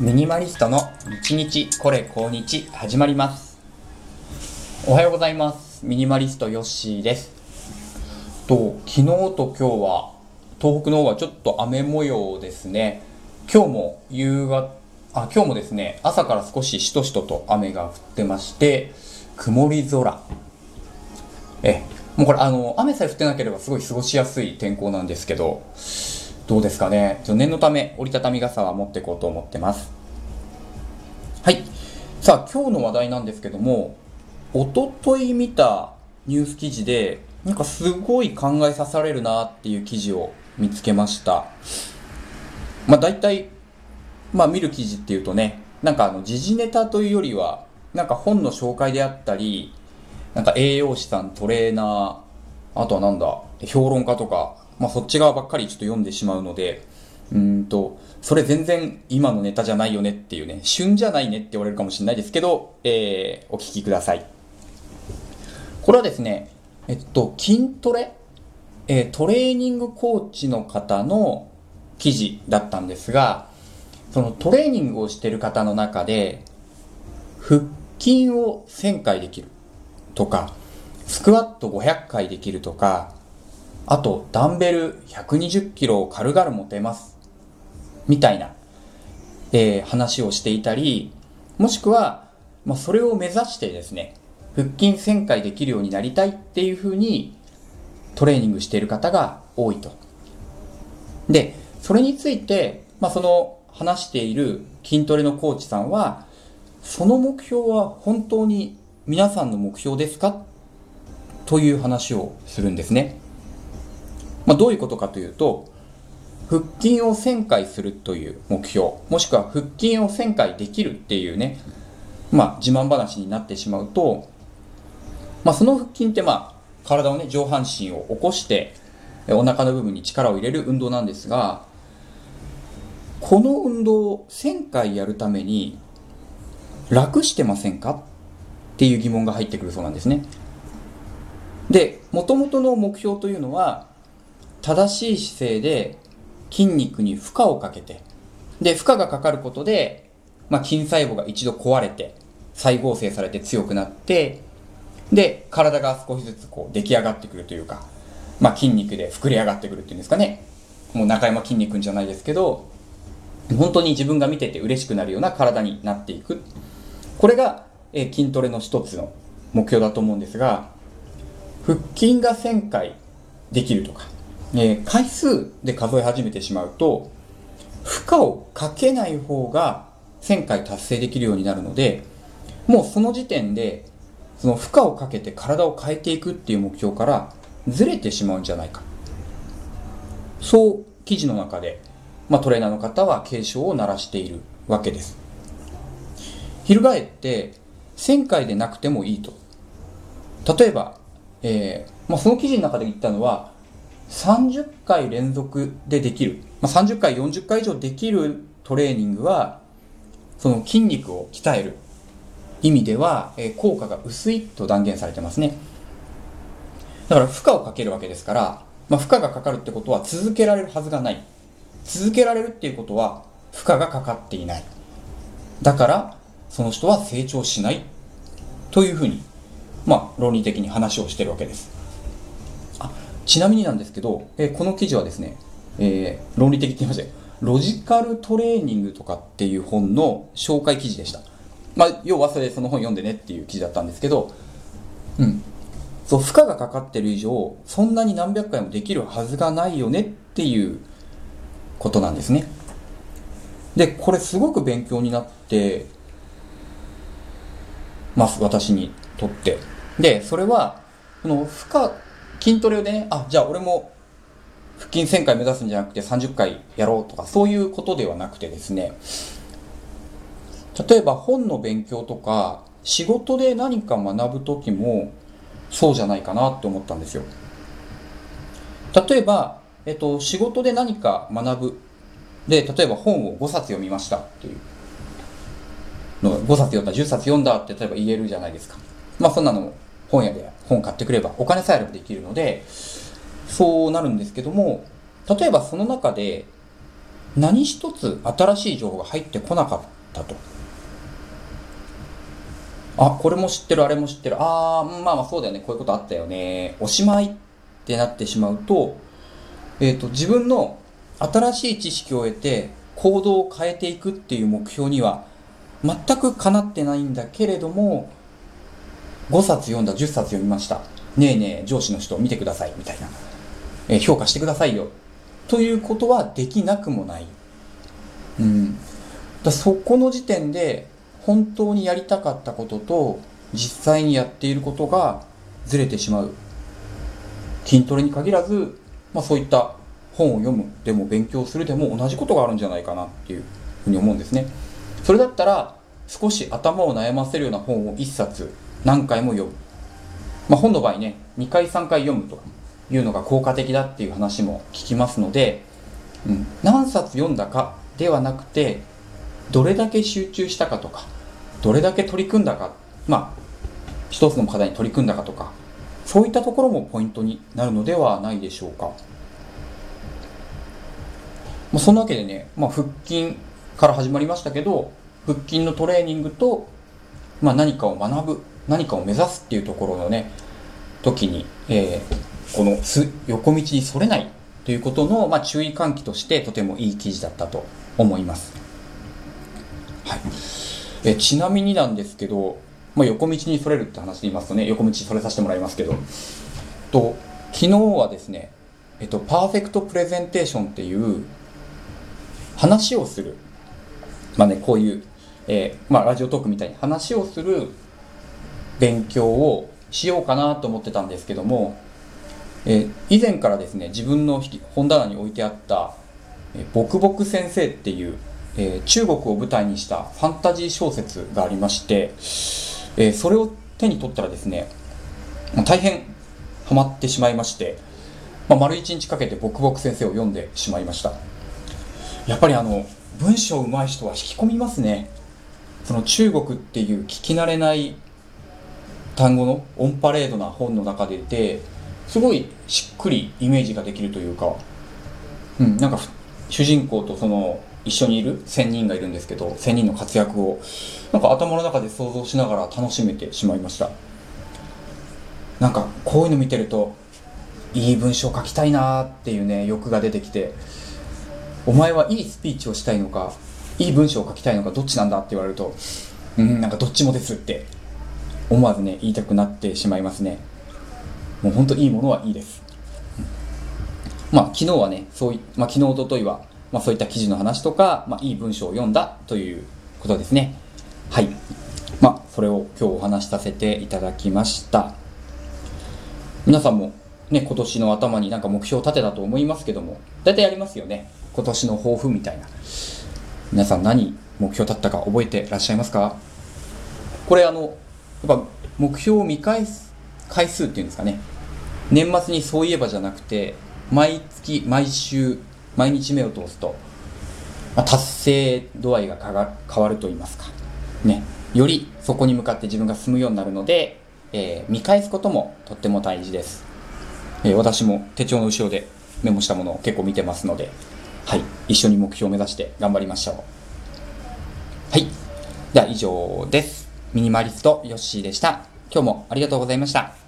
ミニマリストの日日これ今日始まります。おはようございます。ミニマリストヨッシーです。と昨日と今日は東北の方はちょっと雨模様ですね。今日も夕方あ今日もですね朝から少ししとしとと雨が降ってまして曇り空。えもうこれあの雨さえ降ってなければすごい過ごしやすい天候なんですけどどうですかね？念のため折りたたみ傘は持っていこうと思ってます。はい。さあ、今日の話題なんですけども、おととい見たニュース記事で、なんかすごい考えさされるなっていう記事を見つけました。まあ大体、まあ見る記事っていうとね、なんかあの時事ネタというよりは、なんか本の紹介であったり、なんか栄養士さん、トレーナー、あとはなんだ、評論家とか、まあ、そっち側ばっかりちょっと読んでしまうので、うんと、それ全然今のネタじゃないよねっていうね、旬じゃないねって言われるかもしれないですけど、えー、お聞きください。これはですね、えっと、筋トレ、えー、トレーニングコーチの方の記事だったんですが、そのトレーニングをしている方の中で、腹筋を1000回できるとか、スクワット500回できるとか、あと、ダンベル120キロを軽々持てます。みたいな、えー、話をしていたり、もしくは、まあ、それを目指してですね、腹筋1000回できるようになりたいっていうふうにトレーニングしている方が多いと。で、それについて、まあ、その話している筋トレのコーチさんは、その目標は本当に皆さんの目標ですか？という話をするんですね。まあ、どういうことかというと、腹筋を1000回するという目標、もしくは腹筋を1000回できるっていうね、まあ、自慢話になってしまうと、まあ、その腹筋ってまあ、体をね、上半身を起こして、お腹の部分に力を入れる運動なんですが、この運動を1000回やるために、楽してませんかっていう疑問が入ってくるそうなんですね。で、元々の目標というのは、正しい姿勢で筋肉に負荷をかけて、で、負荷がかかることで、まあ、筋細胞が一度壊れて、再合成されて強くなって、で、体が少しずつこう出来上がってくるというか、まあ、筋肉で膨れ上がってくるっていうんですかね。もう中山筋肉じゃないですけど、本当に自分が見てて嬉しくなるような体になっていく。これが、え筋トレの一つの目標だと思うんですが、腹筋が1000回できるとか、えー、回数で数え始めてしまうと、負荷をかけない方が1000回達成できるようになるので、もうその時点で、その負荷をかけて体を変えていくっていう目標からずれてしまうんじゃないか。そう記事の中で、まあ、トレーナーの方は警鐘を鳴らしているわけです。翻って、1000回でなくてもいいと。例えば、えーまあ、その記事の中で言ったのは、30回連続でできる、まあ、30回、40回以上できるトレーニングは、その筋肉を鍛える意味では、えー、効果が薄いと断言されてますね。だから負荷をかけるわけですから、まあ、負荷がかかるってことは続けられるはずがない。続けられるっていうことは負荷がかかっていない。だから、その人は成長しない。というふうに、まあ、論理的に話をしてるわけです。ちなみになんですけど、えこの記事はですね、えー、論理的って言いましたよ。ロジカルトレーニングとかっていう本の紹介記事でした。まあ、要はそれその本読んでねっていう記事だったんですけど、うん。そう、負荷がかかってる以上、そんなに何百回もできるはずがないよねっていうことなんですね。で、これすごく勉強になってます、私にとって。で、それは、この負荷筋トレでね、あ、じゃあ俺も腹筋1000回目指すんじゃなくて30回やろうとか、そういうことではなくてですね、例えば本の勉強とか、仕事で何か学ぶときも、そうじゃないかなって思ったんですよ。例えば、えっと、仕事で何か学ぶ。で、例えば本を5冊読みましたっていう5冊読んだ、10冊読んだって例えば言えるじゃないですか。まあそんなの本屋で本買ってくればお金さえあればできるので、そうなるんですけども、例えばその中で、何一つ新しい情報が入ってこなかったと。あ、これも知ってる、あれも知ってる。あー、まあまあそうだよね、こういうことあったよね。おしまいってなってしまうと、えっ、ー、と、自分の新しい知識を得て行動を変えていくっていう目標には全くかなってないんだけれども、5冊読んだ、10冊読みました。ねえねえ、上司の人見てください、みたいな。えー、評価してくださいよ。ということはできなくもない。うん。だそこの時点で本当にやりたかったことと実際にやっていることがずれてしまう。筋トレに限らず、まあそういった本を読むでも勉強するでも同じことがあるんじゃないかなっていうふうに思うんですね。それだったら少し頭を悩ませるような本を1冊何回も読む。まあ本の場合ね、2回3回読むというのが効果的だっていう話も聞きますので、うん、何冊読んだかではなくてどれだけ集中したかとかどれだけ取り組んだか、まあ、一つの課題に取り組んだかとか、そういったところもポイントになるのではないでしょうか。まあ、そんなわけでね、まあ、腹筋から始まりましたけど、腹筋のトレーニングと、まあ、何かを学ぶ、何かを目指すっていうところのね、時に、えー、このす横道にそれないということの、まあ、注意喚起としてとてもいい記事だったと思います。はい。えちなみになんですけど、まあ、横道にそれるって話で言いますとね、横道にそれさせてもらいますけど、と、昨日はですね、えっと、パーフェクトプレゼンテーションっていう話をする。まあね、こういう、えー、まあ、ラジオトークみたいに話をする勉強をしようかなと思ってたんですけども、え、以前からですね、自分の本棚に置いてあった、え、ボクボク先生っていうえ、中国を舞台にしたファンタジー小説がありまして、え、それを手に取ったらですね、大変ハマってしまいまして、まあ、丸一日かけてボクボク先生を読んでしまいました。やっぱりあの、文章上手い人は引き込みますね。その中国っていう聞き慣れない単語のオンパレードな本の中でいて、すごいしっくりイメージができるというか、うん、なんか主人公とその一緒にいる1000人がいるんですけど1000人の活躍をなんか頭の中で想像しながら楽しめてしまいました。なんかこういうの見てるといい文章書きたいなーっていうね欲が出てきてお前はいいスピーチをしたいのかいい文章を書きたいのかどっちなんだって言われるとうんなんかどっちもですって思わずね言いたくなってしまいますねもうほんといいものはいいです、まあ昨日はねそういまあ昨日おとといはまあ、そういった記事の話とか、まあ、いい文章を読んだということですね。はい。まあ、それを今日お話しさせていただきました。皆さんもね、今年の頭になんか目標を立てたと思いますけども、大体ありますよね。今年の抱負みたいな。皆さん何目標立ったか覚えてらっしゃいますか？これあの、やっぱ目標を見返す回数っていうんですかね。年末にそういえばじゃなくて、毎月、毎週、毎日目を通すと、ま、達成度合いが変わると言いますか、ね、よりそこに向かって自分が進むようになるので、えー、見返すこともとっても大事です、えー、私も手帳の後ろでメモしたものを結構見てますので、はい、一緒に目標を目指して頑張りましょう。はい。では以上です。ミニマリストヨッシーでした。今日もありがとうございました。